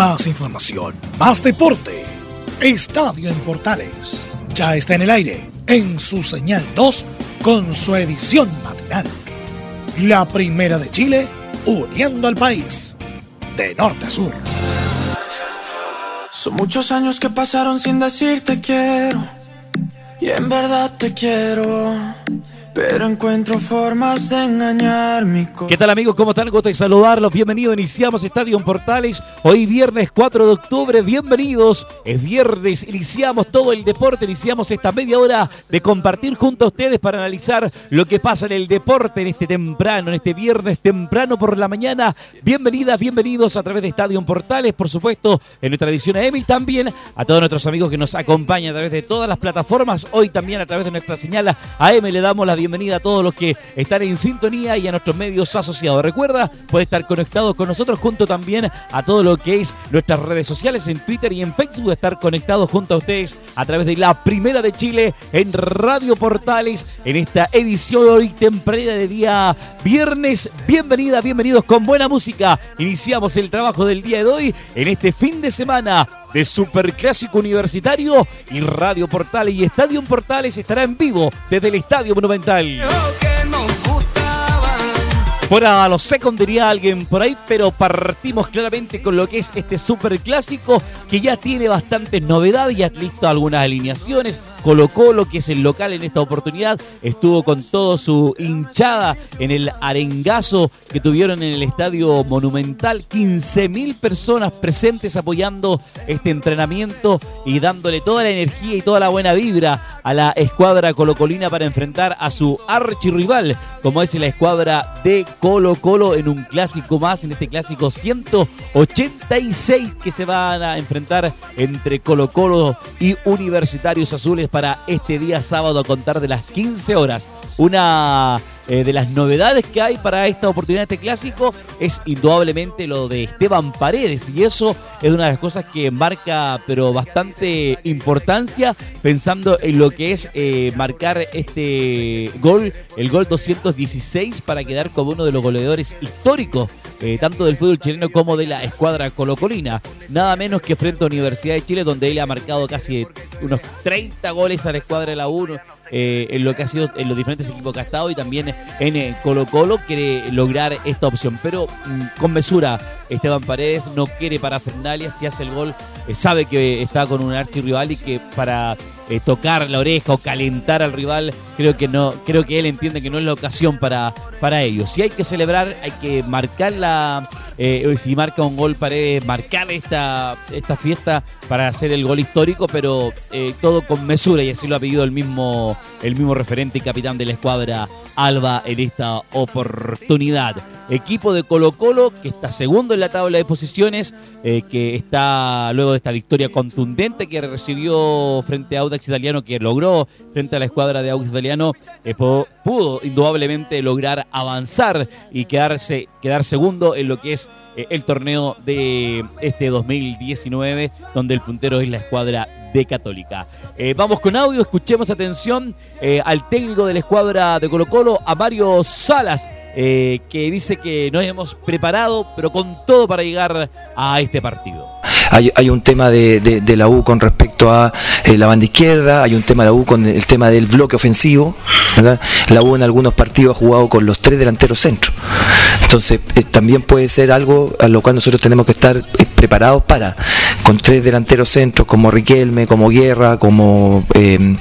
Más información, más deporte. Estadio en Portales. Ya está en el aire, en su señal 2, con su edición matinal. La primera de Chile, uniendo al país, de norte a sur. Son muchos años que pasaron sin decirte quiero. Y en verdad te quiero. Pero encuentro formas de engañar mi. ¿Qué tal amigos? ¿Cómo están? Gusto de saludarlos. Bienvenidos. Iniciamos Estadio en Portales. Hoy viernes 4 de octubre. Bienvenidos. Es viernes. Iniciamos todo el deporte. Iniciamos esta media hora de compartir junto a ustedes para analizar lo que pasa en el deporte en este temprano, en este viernes temprano por la mañana. Bienvenidas, bienvenidos a través de Estadio en Portales. Por supuesto, en nuestra edición AM y también a todos nuestros amigos que nos acompañan a través de todas las plataformas. Hoy también a través de nuestra señal AM le damos la bienvenida a todos los que están en sintonía y a nuestros medios asociados. Recuerda, puede estar conectado con nosotros junto también a todo lo que es nuestras redes sociales en Twitter y en Facebook, estar conectados junto a ustedes a través de la Primera de Chile en Radio Portales en esta edición hoy temprana de día viernes. Bienvenida, bienvenidos con buena música. Iniciamos el trabajo del día de hoy en este fin de semana de Superclásico Universitario y Radio Portales y Estadio Portales estará en vivo desde el Estadio Monumental. Fuera a los second diría alguien por ahí, pero partimos claramente con lo que es este superclásico que ya tiene bastantes novedades, ya listo algunas alineaciones. Colo Colo, que es el local en esta oportunidad, estuvo con todo su hinchada en el arengazo que tuvieron en el estadio monumental. 15.000 personas presentes apoyando este entrenamiento y dándole toda la energía y toda la buena vibra a la escuadra colocolina para enfrentar a su archirrival, como es la escuadra de Colo Colo en un clásico más, en este clásico 186 que se van a enfrentar entre Colo Colo y Universitarios Azules para este día sábado a contar de las 15 horas. Una eh, de las novedades que hay para esta oportunidad este clásico es indudablemente lo de Esteban Paredes y eso es una de las cosas que marca pero bastante importancia pensando en lo que es eh, marcar este gol, el gol 216 para quedar como uno de los goleadores históricos eh, tanto del fútbol chileno como de la escuadra colocolina. Nada menos que frente a Universidad de Chile, donde él ha marcado casi unos 30 goles a la escuadra de la 1. En lo que ha sido en los diferentes equipos que ha estado y también en Colo Colo quiere lograr esta opción, pero mm, con mesura. Esteban Paredes no quiere para Fernalia, si hace el gol eh, sabe que está con un archirrival y que para eh, tocar la oreja o calentar al rival, creo que no, creo que él entiende que no es la ocasión para, para ello. Si hay que celebrar, hay que marcar la, eh, si marca un gol Paredes, marcar esta, esta fiesta para hacer el gol histórico, pero todo con mesura y así lo ha pedido el mismo, el mismo referente y capitán de la escuadra Alba en esta oportunidad. Equipo de Colo Colo que está segundo en la tabla de posiciones, eh, que está luego de esta victoria contundente que recibió frente a Audax Italiano, que logró frente a la escuadra de Audax Italiano, eh, pudo, indudablemente lograr avanzar y quedarse, quedar segundo en lo que es eh, el torneo de este 2019, donde el puntero es la escuadra de Católica. vamos con audio, escuchemos atención al técnico de la escuadra de Colo Colo, a Mario Salas, que dice que nos hemos preparado, pero con todo para llegar a este partido. Hay, hay un tema de, la U con respecto a eh, la banda izquierda, hay un tema de la U con el tema del bloque ofensivo. La U en algunos partidos ha jugado con los tres delanteros centros. Entonces, eh, también puede ser algo a lo cual nosotros tenemos que estar eh, preparados para, con tres delanteros centros como Riquelme, como Guerra, como eh,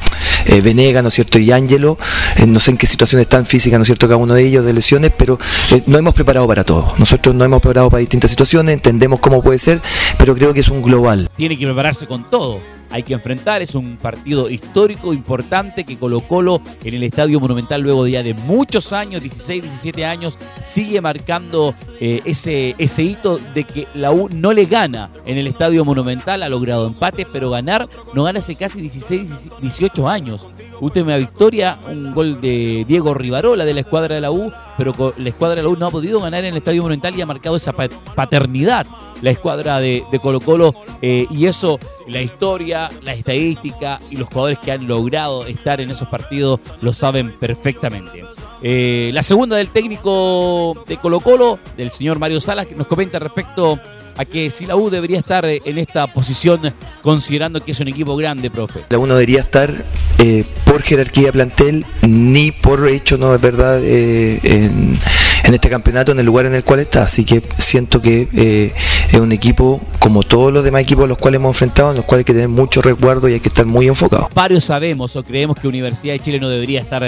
eh, Venega, ¿no es cierto? Y Ángelo, eh, no sé en qué situación están físicas, ¿no es cierto? Cada uno de ellos de lesiones, pero eh, no hemos preparado para todo. Nosotros no hemos preparado para distintas situaciones, entendemos cómo puede ser, pero creo que es un global. Tiene que prepararse con todo hay que enfrentar. Es un partido histórico, importante, que Colo Colo en el Estadio Monumental luego de ya de muchos años, 16, 17 años, sigue marcando eh, ese, ese hito de que la U no le gana en el Estadio Monumental, ha logrado empates, pero ganar no gana hace casi 16, 18 años. Última victoria, un gol de Diego Rivarola de la escuadra de la U, pero la escuadra de la U no ha podido ganar en el Estadio Monumental y ha marcado esa paternidad la escuadra de, de Colo Colo eh, y eso, la historia, la estadística y los jugadores que han logrado estar en esos partidos lo saben perfectamente. Eh, la segunda del técnico de Colo Colo, del señor Mario Salas, que nos comenta respecto a que si la U debería estar eh, en esta posición considerando que es un equipo grande, profe. La U no debería estar eh, por jerarquía plantel ni por hecho, no es verdad, eh, en, en, este campeonato en el lugar en el cual está. Así que siento que eh, es un equipo como todos los demás equipos a los cuales hemos enfrentado, en los cuales hay que tener mucho resguardo y hay que estar muy enfocados. Varios sabemos o creemos que Universidad de Chile no debería estar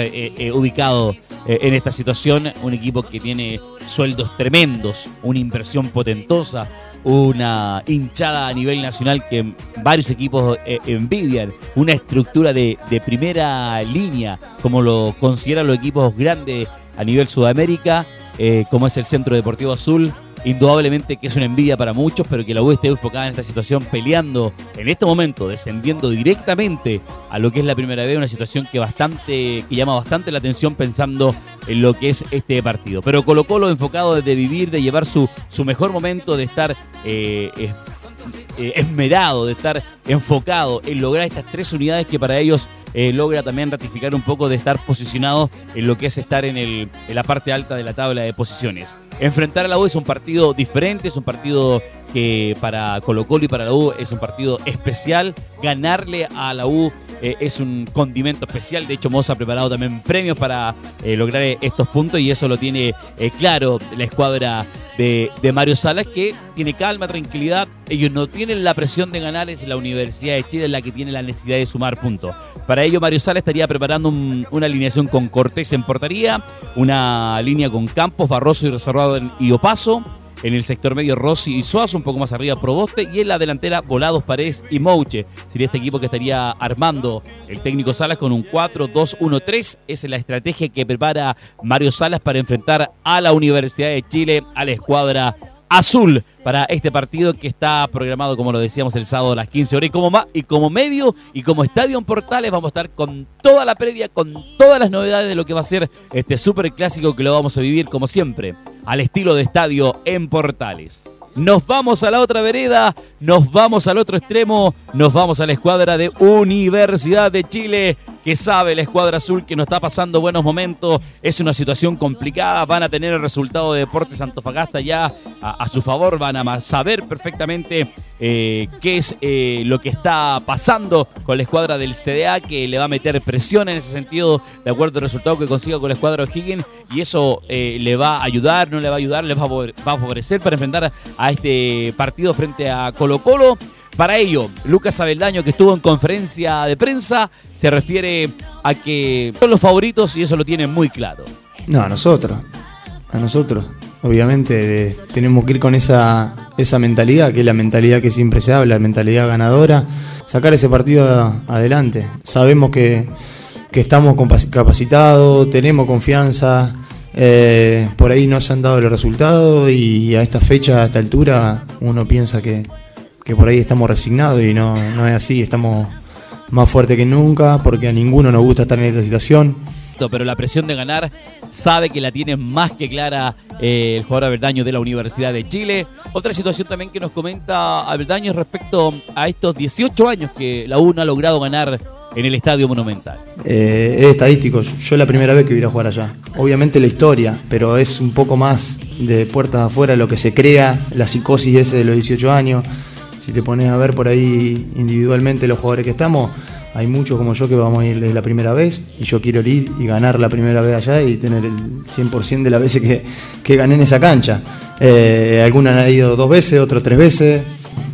ubicado en esta situación. Un equipo que tiene sueldos tremendos, una inversión potentosa una hinchada a nivel nacional que varios equipos eh, envidian, una estructura de, primera línea, como lo consideran los equipos grandes a nivel Sudamérica, eh, como es el Centro Deportivo Azul, indudablemente que es una envidia para muchos, pero que la U esté enfocada en esta situación, peleando en este momento, descendiendo directamente a lo que es la primera vez, una situación que bastante, que llama bastante la atención pensando en lo que es este partido. Pero Colo Colo enfocado de vivir, de llevar su, su mejor momento, de estar eh, eh, esmerado, de estar enfocado en lograr estas tres unidades que para ellos eh, logra también ratificar un poco de estar posicionado en lo que es estar en, el, en la parte alta de la tabla de posiciones. Enfrentar a la U es un partido diferente, es un partido que para Colo Colo y para la U es un partido especial. Ganarle a la U eh, es un condimento especial. De hecho, Moza ha preparado también premios para lograr estos puntos y eso lo tiene claro la escuadra de, de, Mario Salas, que tiene calma, tranquilidad. Ellos no tienen la presión de ganar, es la Universidad de Chile la que tiene la necesidad de sumar puntos. Para ello, Mario Salas estaría preparando un, una alineación con Cortés en portería, una línea con Campos, Barroso y Reservado y Opaso en el sector medio, Rossi y Suazo, un poco más arriba, Proboste. Y en la delantera, Volados, Paredes y Mouche. Sería este equipo que estaría armando el técnico Salas con un 4-2-1-3. Esa es la estrategia que prepara Mario Salas para enfrentar a la Universidad de Chile, a la escuadra azul para este partido que está programado, como lo decíamos, el sábado a las 15 horas. Y como, y como medio y como estadio en Portales vamos a estar con toda la previa, con todas las novedades de lo que va a ser este super clásico que lo vamos a vivir, como siempre, al estilo de estadio en Portales. Nos vamos a la otra vereda, nos vamos al otro extremo, nos vamos a la escuadra de Universidad de Chile que sabe la escuadra azul que no está pasando buenos momentos. Es una situación complicada. Van a tener el resultado de Deportes Antofagasta ya a, su favor. Van a saber perfectamente eh, qué es eh, lo que está pasando con la escuadra del CDA, que le va a meter presión en ese sentido, de acuerdo al resultado que consiga con la escuadra O'Higgins. Y eso eh, le va a ayudar, no le va a ayudar, le va a favorecer para enfrentar a este partido frente a Colo Colo. Para ello, Lucas Abeldaño, que estuvo en conferencia de prensa, se refiere a que son los favoritos y eso lo tiene muy claro. No, a nosotros. A nosotros. Obviamente eh, tenemos que ir con esa, esa mentalidad, que es la mentalidad que siempre se habla, la mentalidad ganadora, sacar ese partido adelante. Sabemos que, estamos capacitados, tenemos confianza, eh, por ahí no se han dado los resultados y a esta fecha, a esta altura, uno piensa que, que por ahí estamos resignados y no, no es así, estamos más fuertes que nunca porque a ninguno nos gusta estar en esta situación. Pero la presión de ganar sabe que la tiene más que clara eh, el jugador Averdaño de la Universidad de Chile. Otra situación también que nos comenta Averdaño respecto a estos 18 años que la U no ha logrado ganar en el Estadio Monumental. Eh, es estadístico, yo la primera vez que voy a jugar allá. Obviamente la historia, pero es un poco más de puertas afuera lo que se crea, la psicosis ese de los 18 años si te pones a ver por ahí individualmente los jugadores que estamos, hay muchos como yo que vamos a ir la primera vez y yo quiero ir y ganar la primera vez allá y tener el 100% de las veces que, que gané en esa cancha. Eh, algunos han ido dos veces, otros tres veces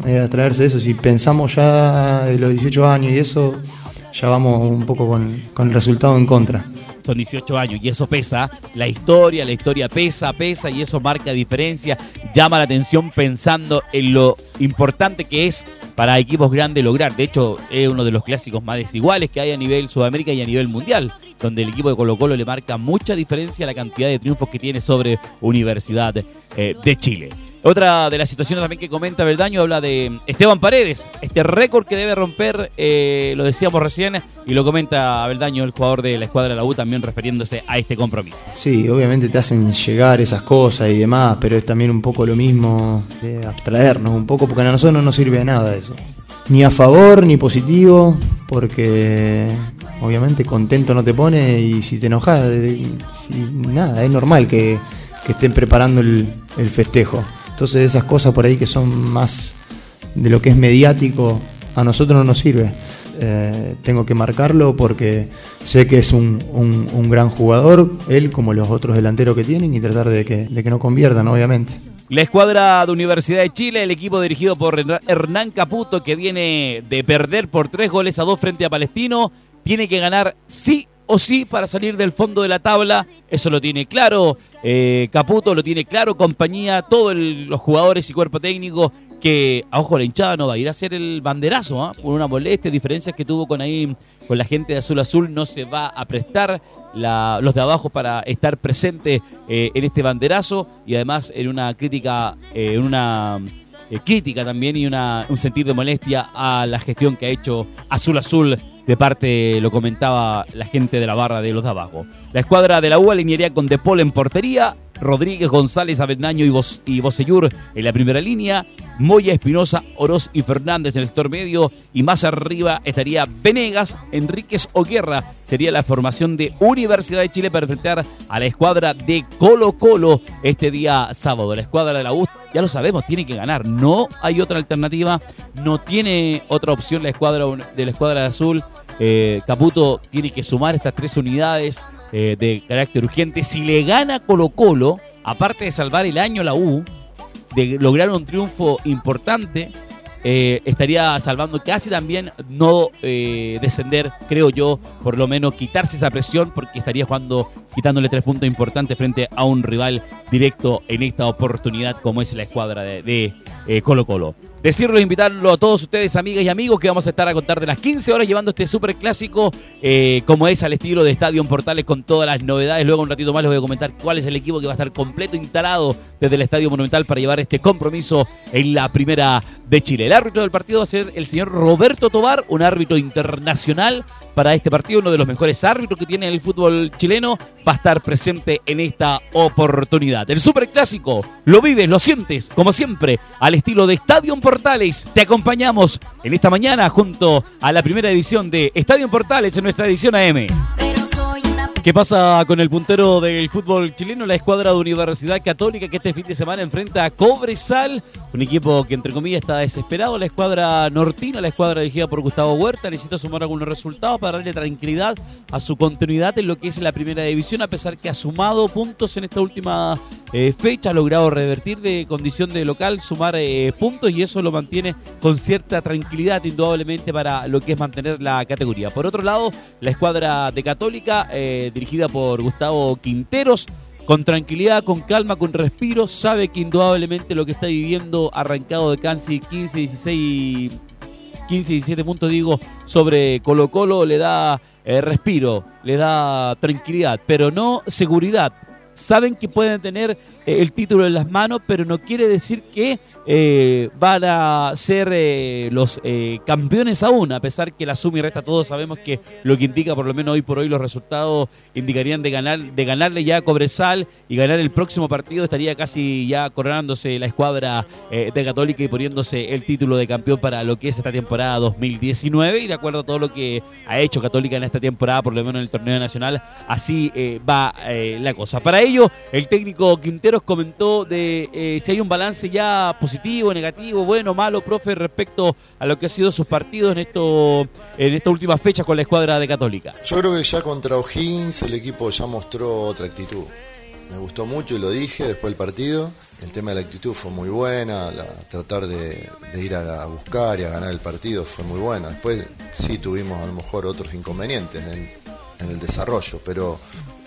eh, a traerse eso. Si pensamos ya de los 18 años y eso, ya vamos un poco con, con el resultado en contra son 18 años y eso pesa. La historia, la historia pesa, pesa y eso marca diferencia, llama la atención pensando en lo importante que es para equipos grandes lograr. De hecho, es uno de los clásicos más desiguales que hay a nivel Sudamérica y a nivel mundial, donde el equipo de Colo Colo le marca mucha diferencia la cantidad de triunfos que tiene sobre Universidad eh, de Chile. Otra de las situaciones también que comenta Beldaño habla de Esteban Paredes, este récord que debe romper, eh, lo decíamos recién, y lo comenta Beldaño, el jugador de la escuadra de la U, también refiriéndose a este compromiso. Sí, obviamente te hacen llegar esas cosas y demás, pero es también un poco lo mismo de abstraernos un poco, porque a nosotros no nos sirve de nada eso. Ni a favor ni positivo, porque obviamente contento no te pone y si te enojas, nada, es normal que, estén preparando el festejo Entonces esas cosas por ahí que son más de lo que es mediático, a nosotros no nos sirve. Eh, tengo que marcarlo porque sé que es un, gran jugador, él como los otros delanteros que tienen, y tratar de que, de que no conviertan, obviamente. La escuadra de Universidad de Chile, el equipo dirigido por Hernán Caputo, que viene de perder por tres goles a dos frente a Palestino, tiene que ganar sí o sí para salir del fondo de la tabla. Eso lo tiene claro eh, Caputo, lo tiene claro compañía, todos los jugadores y cuerpo técnico que, a ojo, la hinchada no va a ir a hacer el banderazo, ¿ah? por una molestia, diferencias que tuvo con ahí, con la gente de Azul Azul, no se va a prestar los de abajo para estar presente eh, en este banderazo y además en una crítica, eh, en una crítica también y un sentir de molestia a la gestión que ha hecho Azul Azul de parte, lo comentaba la gente de la barra de los de abajo. La escuadra de la U alinearía con De Paul en portería, Rodríguez, González, Avendaño y, Vos, y en la primera línea, Moya, Espinosa, Oroz y Fernández en el sector medio y más arriba estaría Venegas, Enríquez o Guerra. Sería la formación de Universidad de Chile para enfrentar a la escuadra de Colo Colo este día sábado. La escuadra de la U, ya lo sabemos, tiene que ganar. No hay otra alternativa, no tiene otra opción la escuadra de la escuadra de azul. Eh, Caputo tiene que sumar estas tres unidades eh, de carácter urgente. Si le gana Colo Colo, aparte de salvar el año la U, de lograr un triunfo importante, eh, estaría salvando casi también no eh, descender, creo yo, por lo menos quitarse esa presión, porque estaría jugando, quitándole tres puntos importantes frente a un rival directo en esta oportunidad como es la escuadra de, Colo Colo. Decirlo, invitarlo a todos ustedes, amigas y amigos, que vamos a estar a contar de las 15 horas llevando este súper clásico, eh, como es al estilo de Estadio Portales, con todas las novedades. Luego, un ratito más, les voy a comentar cuál es el equipo que va a estar completo instalado desde el Estadio Monumental para llevar este compromiso en la primera de Chile. El árbitro del partido va a ser el señor Roberto Tobar, un árbitro internacional para este partido, uno de los mejores árbitros que tiene el fútbol chileno, va a estar presente en esta oportunidad. El Superclásico, lo vives, lo sientes, como siempre, al estilo de Estadio Portales. Te acompañamos en esta mañana junto a la primera edición de Estadio Portales en nuestra edición AM. ¿Qué pasa con el puntero del fútbol chileno? La escuadra de Universidad Católica que este fin de semana enfrenta a Cobresal, un equipo que entre comillas está desesperado. La escuadra nortina, la escuadra dirigida por Gustavo Huerta, necesita sumar algunos resultados para darle tranquilidad a su continuidad en lo que es la primera división, a pesar que ha sumado puntos en esta última eh, fecha, ha logrado revertir de condición de local, sumar eh, puntos y eso lo mantiene con cierta tranquilidad indudablemente para lo que es mantener la categoría. Por otro lado, la escuadra de Católica... Eh, dirigida por Gustavo Quinteros. Con tranquilidad, con calma, con respiro, sabe que indudablemente lo que está viviendo arrancado de casi 15, 16, 15, 17 puntos, digo, sobre Colo Colo le da eh, respiro, le da tranquilidad, pero no seguridad. Saben que pueden tener el título en las manos, pero no quiere decir que eh, van a ser eh, los campeones aún, a pesar que la suma y resta todos sabemos que lo que indica por lo menos hoy por hoy los resultados indicarían de ganar de ganarle ya a Cobresal y ganar el próximo partido estaría casi ya coronándose la escuadra de Católica y poniéndose el título de campeón para lo que es esta temporada 2019 y de acuerdo a todo lo que ha hecho Católica en esta temporada, por lo menos en el torneo nacional, así va la cosa. Para ello, el técnico Quintero comentó de eh, si hay un balance ya positivo, negativo, bueno, malo, profe, respecto a lo que ha sido sus partidos en esto en esta última fecha con la escuadra de Católica. Yo creo que ya contra O'Higgins el equipo ya mostró otra actitud. Me gustó mucho y lo dije después del partido. El tema de la actitud fue muy buena, tratar de, ir a, buscar y a ganar el partido fue muy buena. Después sí tuvimos a lo mejor otros inconvenientes en, en el desarrollo, pero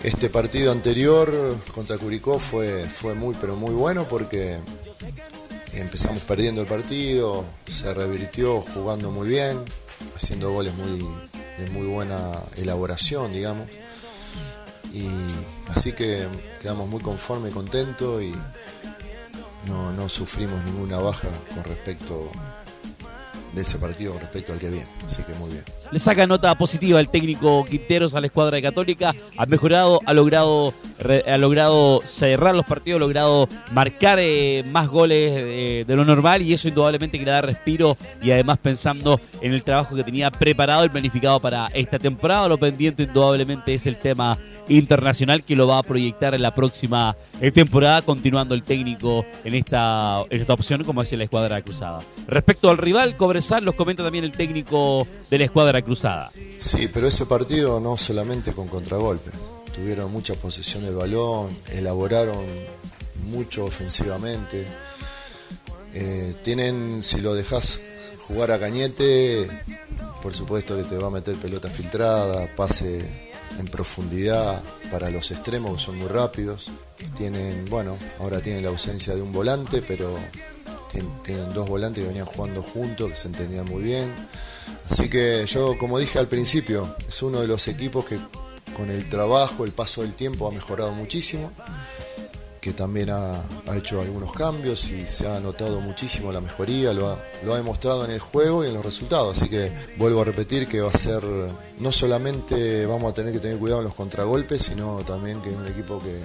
este partido anterior contra Curicó fue, fue muy, pero muy bueno porque empezamos perdiendo el partido, se revirtió jugando muy bien, haciendo goles muy, de muy buena elaboración, digamos. Y así que quedamos muy conformes y contentos y no, no sufrimos ninguna baja con respecto de ese partido respecto al que viene. Así que muy bien. Le saca nota positiva el técnico Quinteros a la escuadra de Católica. Ha mejorado, ha logrado, ha logrado cerrar los partidos, ha logrado marcar eh, más goles de, lo normal y eso indudablemente que le da respiro y además pensando en el trabajo que tenía preparado y planificado para esta temporada. Lo pendiente indudablemente es el tema internacional que lo va a proyectar en la próxima eh, temporada, continuando el técnico en esta, en esta opción, como hace la escuadra cruzada. Respecto al rival, Cobresal, los comenta también el técnico de la escuadra cruzada. Sí, pero ese partido no solamente con contragolpe. Tuvieron mucha posesión del balón, elaboraron mucho ofensivamente. Eh, tienen, si lo dejas jugar a Cañete, por supuesto que te va a meter pelota filtrada, pase en profundidad para los extremos son muy rápidos. Tienen, bueno, ahora tienen la ausencia de un volante, pero tienen, dos volantes que venían jugando juntos, que se entendían muy bien. Así que yo, como dije al principio, es uno de los equipos que con el trabajo, el paso del tiempo ha mejorado muchísimo que también ha, hecho algunos cambios y se ha notado muchísimo la mejoría, lo ha, lo ha demostrado en el juego y en los resultados. Así que vuelvo a repetir que va a ser, no solamente vamos a tener que tener cuidado en los contragolpes, sino también que es un equipo que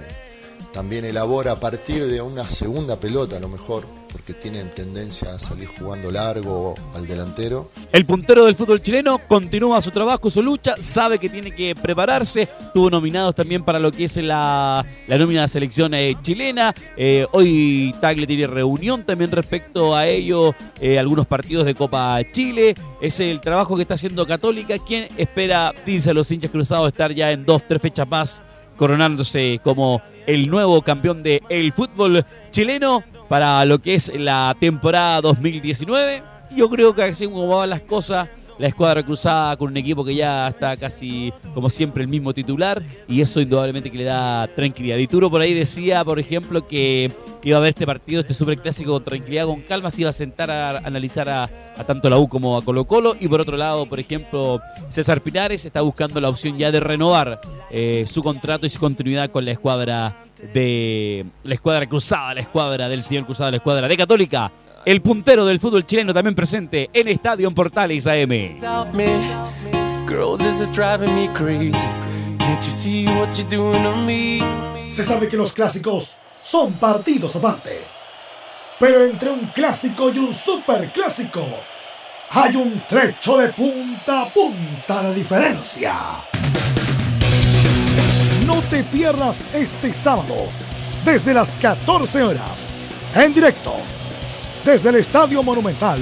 también elabora a partir de una segunda pelota a lo mejor porque tienen tendencia a salir jugando largo al delantero. El puntero del fútbol chileno continúa su trabajo, su lucha, sabe que tiene que prepararse, tuvo nominados también para lo que es la, la nómina de selección eh, chilena, eh, hoy Tagle tiene reunión también respecto a ello, eh, algunos partidos de Copa Chile, es el trabajo que está haciendo Católica, quien espera, dice a los hinchas cruzados, estar ya en dos, tres fechas más coronándose como el nuevo campeón del el fútbol chileno para lo que es la temporada 2019. Yo creo que así como van las cosas, la escuadra cruzada con un equipo que ya está casi, como siempre, el mismo titular y eso indudablemente que le da tranquilidad. Dituro por ahí decía, por ejemplo, que iba a ver este partido, este superclásico con tranquilidad, con calma, se iba a sentar a analizar a, tanto la U como a Colo Colo y por otro lado, por ejemplo, César Pinares está buscando la opción ya de renovar eh, su contrato y su continuidad con la escuadra de la escuadra cruzada, la escuadra del señor cruzado, la escuadra de Católica el puntero del fútbol chileno también presente en Estadio Portales AM. Se sabe que los clásicos son partidos aparte. Pero entre un clásico y un superclásico hay un trecho de punta a punta de diferencia. No te pierdas este sábado, desde las 14 horas, en directo desde el Estadio Monumental,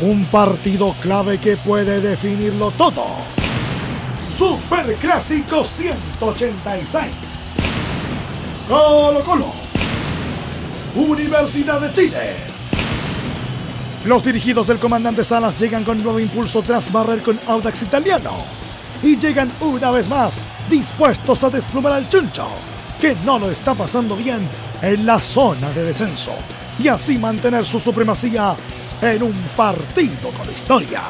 un partido clave que puede definirlo todo. Superclásico 186. Colo Colo. Universidad de Chile. Los dirigidos del comandante Salas llegan con nuevo impulso tras barrer con Audax Italiano. Y llegan una vez más dispuestos a desplumar al chuncho, que no lo está pasando bien en la zona de descenso y así mantener su supremacía en un partido con historia.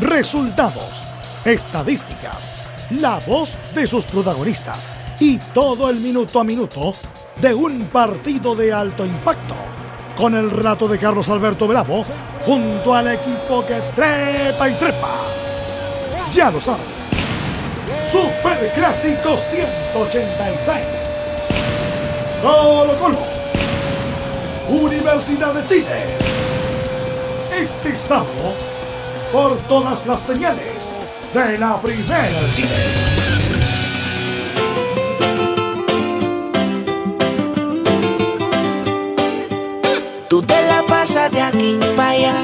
Resultados, estadísticas, la voz de sus protagonistas y todo el minuto a minuto de un partido de alto impacto. Con el relato de Carlos Alberto Bravo junto al equipo que trepa y trepa. Ya lo sabes. Super Clásico 186. Colo Colo Universidad de Chile. Este sábado, por todas las señales de la Primera Chile. Tú te la pasas de aquí para allá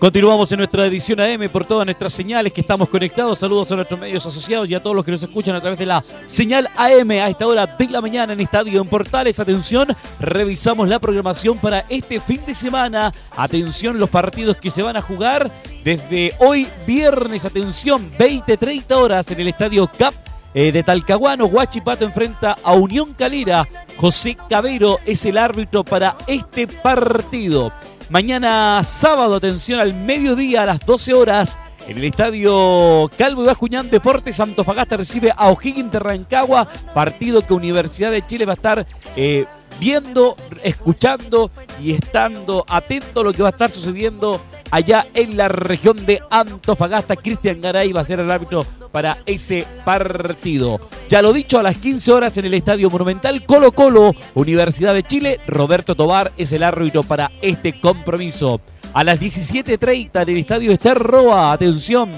Continuamos en nuestra edición AM por todas nuestras señales que estamos conectados. Saludos a nuestros medios asociados y a todos los que nos escuchan a través de la señal AM a esta hora de la mañana en Estadio en Portales. Atención, revisamos la programación para este fin de semana. Atención, los partidos que se van a jugar desde hoy viernes. Atención, 20-30 horas en el Estadio CAP eh, de Talcahuano. Guachipato enfrenta a Unión Calera. José Cabero es el árbitro para este partido. Mañana sábado, atención, al mediodía a las 12 horas, en el estadio Calvo y Bascuñán Deportes Fagasta recibe a O'Higgins de Rancagua, partido que Universidad de Chile va a estar eh, viendo, escuchando y estando atento a lo que va a estar sucediendo allá en la región de Antofagasta. Cristian Garay va a ser el árbitro para ese partido. Ya lo dicho, a las 15 horas en el Estadio Monumental Colo Colo, Universidad de Chile, Roberto Tobar es el árbitro para este compromiso. A las 17.30 en el Estadio Ester Roa, atención,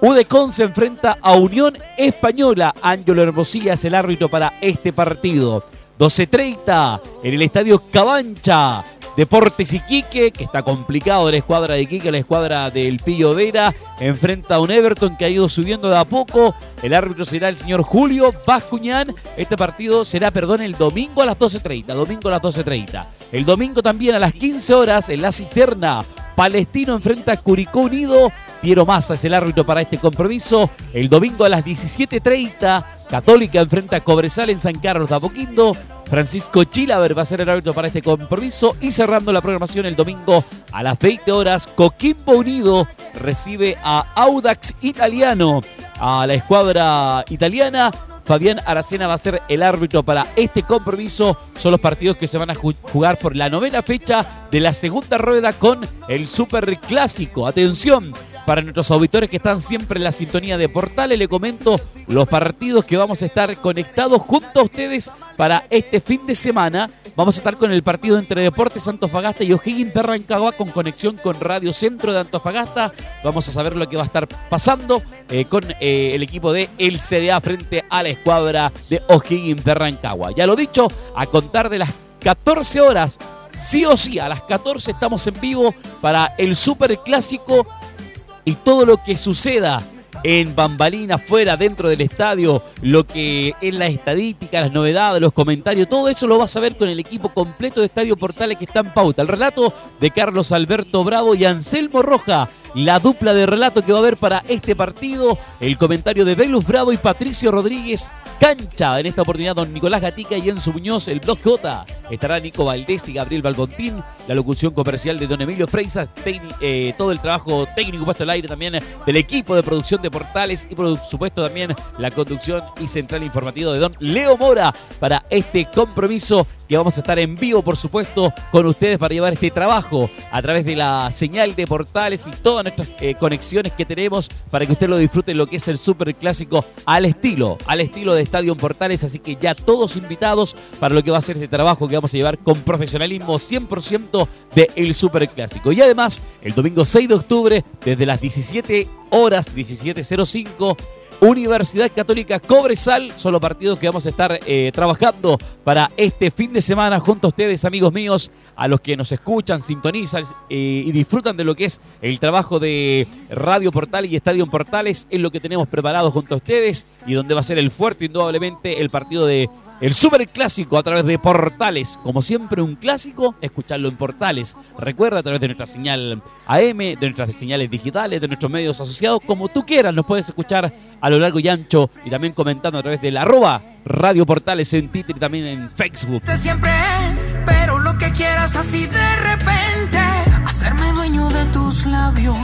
Udecon se enfrenta a Unión Española. Ángelo Hermosilla es el árbitro para este partido. 12.30 en el Estadio Cabancha. Deportes Iquique, que está complicado la escuadra de Iquique, la escuadra del Pillo Vera, enfrenta a un Everton que ha ido subiendo de a poco. El árbitro será el señor Julio Bascuñán. Este partido será, perdón, el domingo a las 12.30. Domingo a las 12.30. El domingo también a las 15 horas en la cisterna. Palestino enfrenta a Curicó Unido. Piero Massa es el árbitro para este compromiso. El domingo a las 17.30, Católica enfrenta a Cobresal en San Carlos de Apoquindo. Francisco Chilaver va a ser el árbitro para este compromiso. Y cerrando la programación el domingo a las 20 horas, Coquimbo Unido recibe a Audax Italiano, a la escuadra italiana. Fabián Aracena va a ser el árbitro para este compromiso. Son los partidos que se van a jugar por la novena fecha de la segunda rueda con el Super Clásico. Atención, para nuestros auditores que están siempre en la sintonía de Portales, le comento los partidos que vamos a estar conectados junto a ustedes para este fin de semana. Vamos a estar con el partido entre Deportes Antofagasta y O'Higgins de con conexión con Radio Centro de Antofagasta. Vamos a saber lo que va a estar pasando eh, con eh, el equipo de el CDA frente a la escuadra de O'Higgins de. Ya lo dicho, a contar de las 14 horas, sí o sí, a las 14 estamos en vivo para el Super Clásico y todo lo que suceda en bambalinas, fuera, dentro del estadio, lo que es la estadística, las novedades, los comentarios, todo eso lo vas a ver con el equipo completo de Estadio Portales que está en pauta. El relato de Carlos Alberto Bravo y Anselmo Roja la dupla de relato que va a haber para este partido. El comentario de Velus Bravo y Patricio Rodríguez. Cancha en esta oportunidad don Nicolás Gatica y Enzo Muñoz, el blog J. Estará Nico Valdés y Gabriel Balbontín. La locución comercial de don Emilio Freisa. Eh, todo el trabajo técnico puesto al aire también del equipo de producción de portales y por supuesto también la conducción y central informativo de don Leo Mora para este compromiso que vamos a estar en vivo, por supuesto, con ustedes para llevar este trabajo a través de la señal de portales y todas nuestras eh, conexiones que tenemos para que usted lo disfrute lo que es el super clásico al estilo, al estilo de Estadio Portales. Así que ya todos invitados para lo que va a ser este trabajo que vamos a llevar con profesionalismo 100% de el super clásico. Y además, el domingo 6 de octubre, desde las 17 horas, 17.05, Universidad Católica Cobresal. Son los partidos que vamos a estar eh, trabajando para este fin de semana junto a ustedes, amigos míos, a los que nos escuchan, sintonizan eh, y disfrutan de lo que es el trabajo de Radio Portal y Estadio Portales. Es lo que tenemos preparado junto a ustedes y donde va a ser el fuerte, indudablemente, el partido de el super clásico a través de portales. Como siempre, un clásico, escucharlo en portales. Recuerda a través de nuestra señal AM, de nuestras señales digitales, de nuestros medios asociados, como tú quieras, nos puedes escuchar a lo largo y ancho y también comentando a través de la arroba Radio Portales en Twitter y también en Facebook. Siempre, pero lo que quieras así de repente, hacerme dueño de tus labios.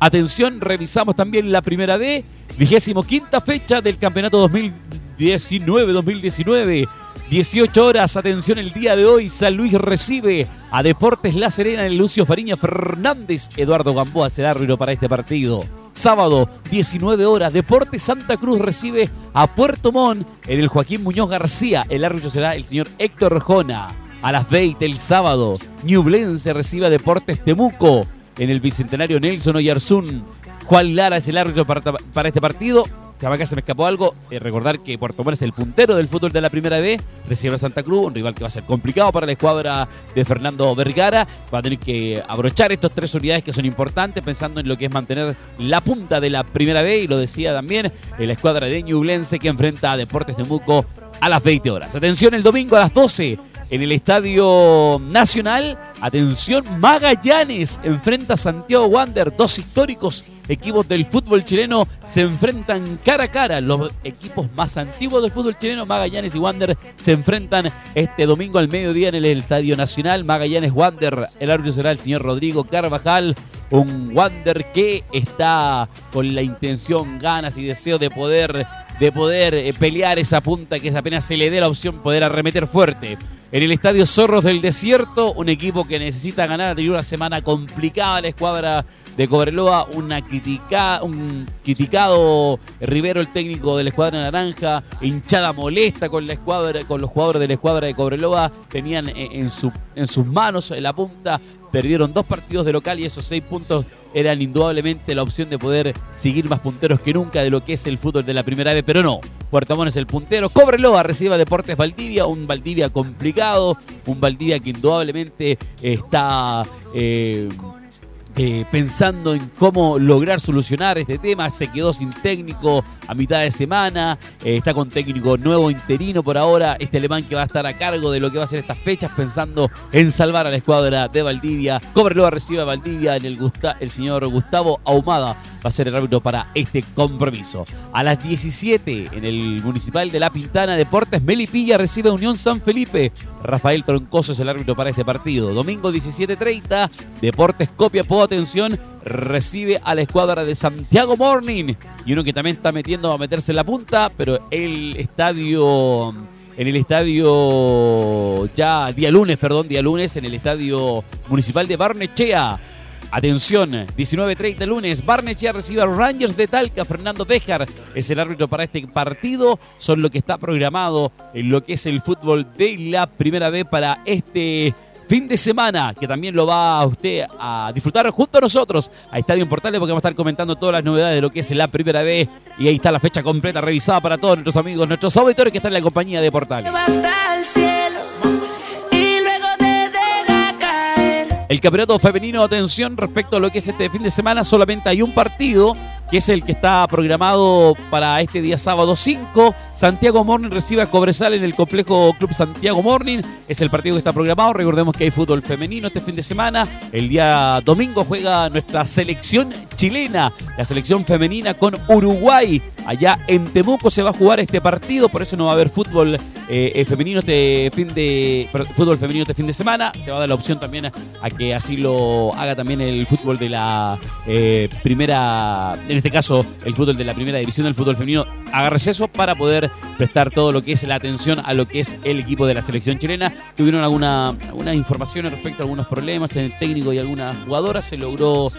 Atención, revisamos también la primera D, vigésimo quinta fecha del campeonato 2020 19-2019. 18 horas, atención el día de hoy, San Luis recibe a Deportes La Serena en Lucio Fariña Fernández. Eduardo Gamboa será árbitro para este partido. Sábado, 19 horas, Deportes Santa Cruz recibe a Puerto Montt en el Joaquín Muñoz García. El árbitro será el señor Héctor Jona. A las 20 el sábado, Ñublense recibe a Deportes Temuco en el Bicentenario Nelson Oyarzún. Juan Lara es el árbitro para este partido acá se me escapó algo. Eh, recordar que Puerto Montt es el puntero del fútbol de la primera B. Recibe a Santa Cruz, un rival que va a ser complicado para la escuadra de Fernando Vergara. Va a tener que abrochar estas tres unidades que son importantes, pensando en lo que es mantener la punta de la primera B. Y lo decía también la escuadra de Ñublense que enfrenta a Deportes de Muco a las 20 horas. Atención, el domingo a las 12 en el Estadio Nacional. Atención, Magallanes enfrenta a Santiago Wander. Dos históricos equipos del fútbol chileno se enfrentan cara a cara. Los equipos más antiguos del fútbol chileno, Magallanes y Wander, se enfrentan este domingo al mediodía en el Estadio Nacional. Magallanes Wander, el árbitro será el señor Rodrigo Carvajal. Un Wander que está con la intención, ganas y deseo de poder de poder eh, pelear esa punta que apenas se le dé la opción poder arremeter fuerte. En el Estadio Zorros del Desierto, un equipo que necesita ganar, ha una semana complicada la escuadra de Cobreloa, un criticado Rivero, el técnico de la escuadra naranja, hinchada molesta con la escuadra, con los jugadores de la escuadra de Cobreloa, tenían en, su, en sus manos la punta perdieron dos partidos de local y esos seis puntos eran indudablemente la opción de poder seguir más punteros que nunca de lo que es el fútbol de la primera vez, pero no. Puerto Montt es el puntero, Cobreloa recibe a Deportes Valdivia, un Valdivia complicado, un Valdivia que indudablemente está... Eh, eh, pensando en cómo lograr solucionar este tema. Se quedó sin técnico a mitad de semana. Eh, está con técnico nuevo interino por ahora. Este alemán que va a estar a cargo de lo que va a ser estas fechas, pensando en salvar a la escuadra de Valdivia. Cobreloa recibe a Valdivia en el, el señor Gustavo Ahumada va a ser el árbitro para este compromiso. A las 17 en el Municipal de La Pintana Deportes, Melipilla recibe a Unión San Felipe. Rafael Troncoso es el árbitro para este partido. Domingo 17.30, Deportes Copiapó, atención, recibe a la escuadra de Santiago Morning. Y uno que también está metiendo a meterse en la punta, pero el estadio en el estadio ya día lunes, perdón, día lunes en el estadio municipal de Barnechea. Atención, 19.30 lunes, Barnechea recibe a Rangers de Talca, Fernando Béjar es el árbitro para este partido, son lo que está programado en lo que es el fútbol de la primera vez para este fin de semana, que también lo va usted a disfrutar junto a nosotros a Estadio Portales, porque vamos a estar comentando todas las novedades de lo que es la primera vez y ahí está la fecha completa revisada para todos nuestros amigos, nuestros auditores que están en la compañía de Portales. El campeonato femenino, atención, respecto a lo que es este fin de semana, solamente hay un partido, que es el que está programado para este día sábado 5. Santiago Morning recibe a Cobresal en el complejo Club Santiago Morning. Es el partido que está programado. Recordemos que hay fútbol femenino este fin de semana. El día domingo juega nuestra selección chilena, la selección femenina con Uruguay. Allá en Temuco se va a jugar este partido, por eso no va a haber fútbol eh, eh, femenino este fin de fútbol femenino este fin de semana. Se va a dar la opción también a, que así lo haga también el fútbol de la eh, primera, en este caso el fútbol de la primera división del fútbol femenino haga receso para poder prestar todo lo que es la atención a lo que es el equipo de la selección chilena. Tuvieron alguna, algunas informaciones respecto a algunos problemas en el técnico y algunas jugadoras. Se logró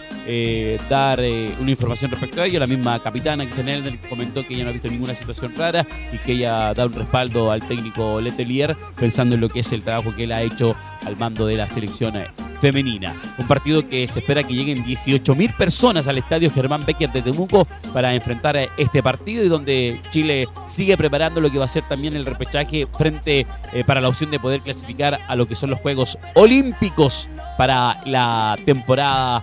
dar eh, una información respecto a ello. La misma capitana que comentó que ella no ha visto ninguna situación rara y que ella da un respaldo al técnico Letelier pensando en lo que es el trabajo que él ha hecho al mando de la selección femenina. Un partido que se espera que lleguen 18.000 personas al estadio Germán Becker de Temuco para enfrentar este partido y donde Chile sigue preparando lo que va a ser también el repechaje frente eh, para la opción de poder clasificar a lo que son los Juegos Olímpicos para la temporada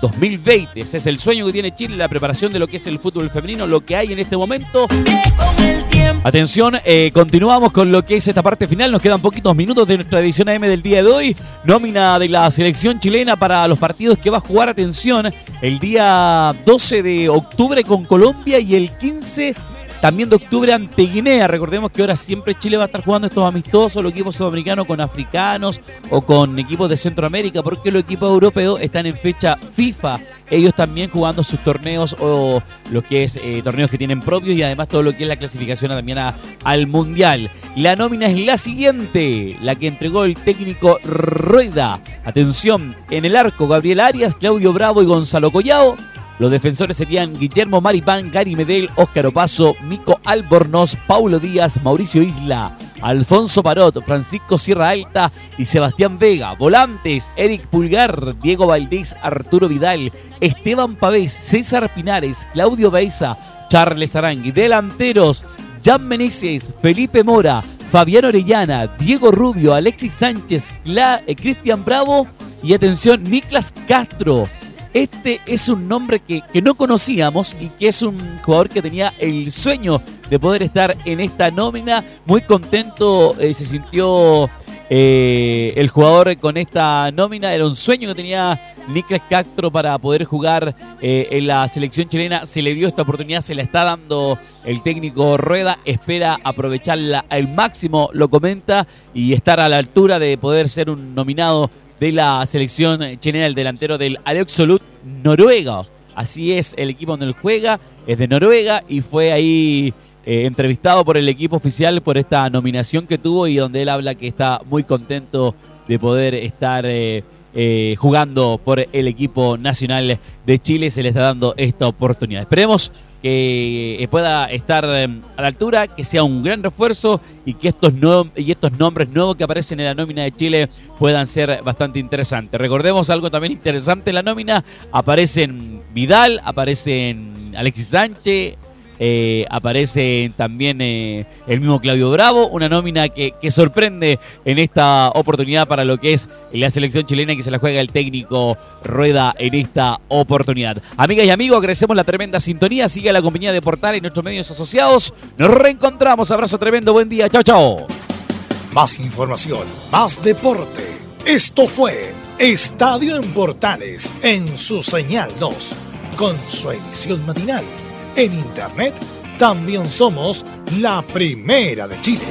2020. Eh, Ese es el sueño que tiene Chile, la preparación de lo que es el fútbol femenino, lo que hay en este momento. Atención, eh, continuamos con lo que es esta parte final. Nos quedan poquitos minutos de nuestra edición AM del día de hoy. Nómina de la selección chilena para los partidos que va a jugar. Atención, el día 12 de octubre con Colombia y el 15 también de octubre ante Guinea. Recordemos que ahora siempre Chile va a estar jugando estos amistosos, los equipos sudamericanos con africanos o con equipos de Centroamérica, porque los equipos europeos están en fecha FIFA. Ellos también jugando sus torneos o lo que es eh, torneos que tienen propios y además todo lo que es la clasificación también al Mundial. La nómina es la siguiente, la que entregó el técnico Rueda. Atención, en el arco Gabriel Arias, Claudio Bravo y Gonzalo Collao. Los defensores serían Guillermo Maripán, Gary Medel, Óscar Opaso, Mico Albornoz, Paulo Díaz, Mauricio Isla, Alfonso Parot, Francisco Sierra Alta y Sebastián Vega. Volantes, Eric Pulgar, Diego Valdés, Arturo Vidal, Esteban Pavés, César Pinares, Claudio Beiza, Charles Arangui. Delanteros, Jan Meneses, Felipe Mora, Fabián Orellana, Diego Rubio, Alexis Sánchez, eh, Cristian Bravo y atención, Niklas Castro. Este es un nombre que, no conocíamos y que es un jugador que tenía el sueño de poder estar en esta nómina. Muy contento eh, se sintió eh, el jugador con esta nómina. Era un sueño que tenía Niklas Castro para poder jugar eh, en la selección chilena. Se le dio esta oportunidad, se la está dando el técnico Rueda. Espera aprovecharla al máximo, lo comenta, y estar a la altura de poder ser un nominado de la selección chilena, el delantero del Alexolut Noruega. Así es el equipo donde él juega, es de Noruega y fue ahí eh, entrevistado por el equipo oficial por esta nominación que tuvo y donde él habla que está muy contento de poder estar eh, eh, jugando por el equipo nacional de Chile. Se le está dando esta oportunidad. Esperemos que pueda estar em, a la altura, que sea un gran refuerzo y que estos, y estos nombres nuevos que aparecen en la nómina de Chile puedan ser bastante interesantes. Recordemos algo también interesante en la nómina, aparecen Vidal, aparecen Alexis Sánchez, eh, aparece también eh, el mismo Claudio Bravo, una nómina que, sorprende en esta oportunidad para lo que es la selección chilena que se la juega el técnico Rueda en esta oportunidad. Amigas y amigos, agradecemos la tremenda sintonía, sigue la compañía de Portal y nuestros medios asociados. Nos reencontramos, abrazo tremendo, buen día, chao, chao. Más información, más deporte. Esto fue Estadio en Portales en su señal 2, con su edición matinal en Internet también somos la primera de Chile.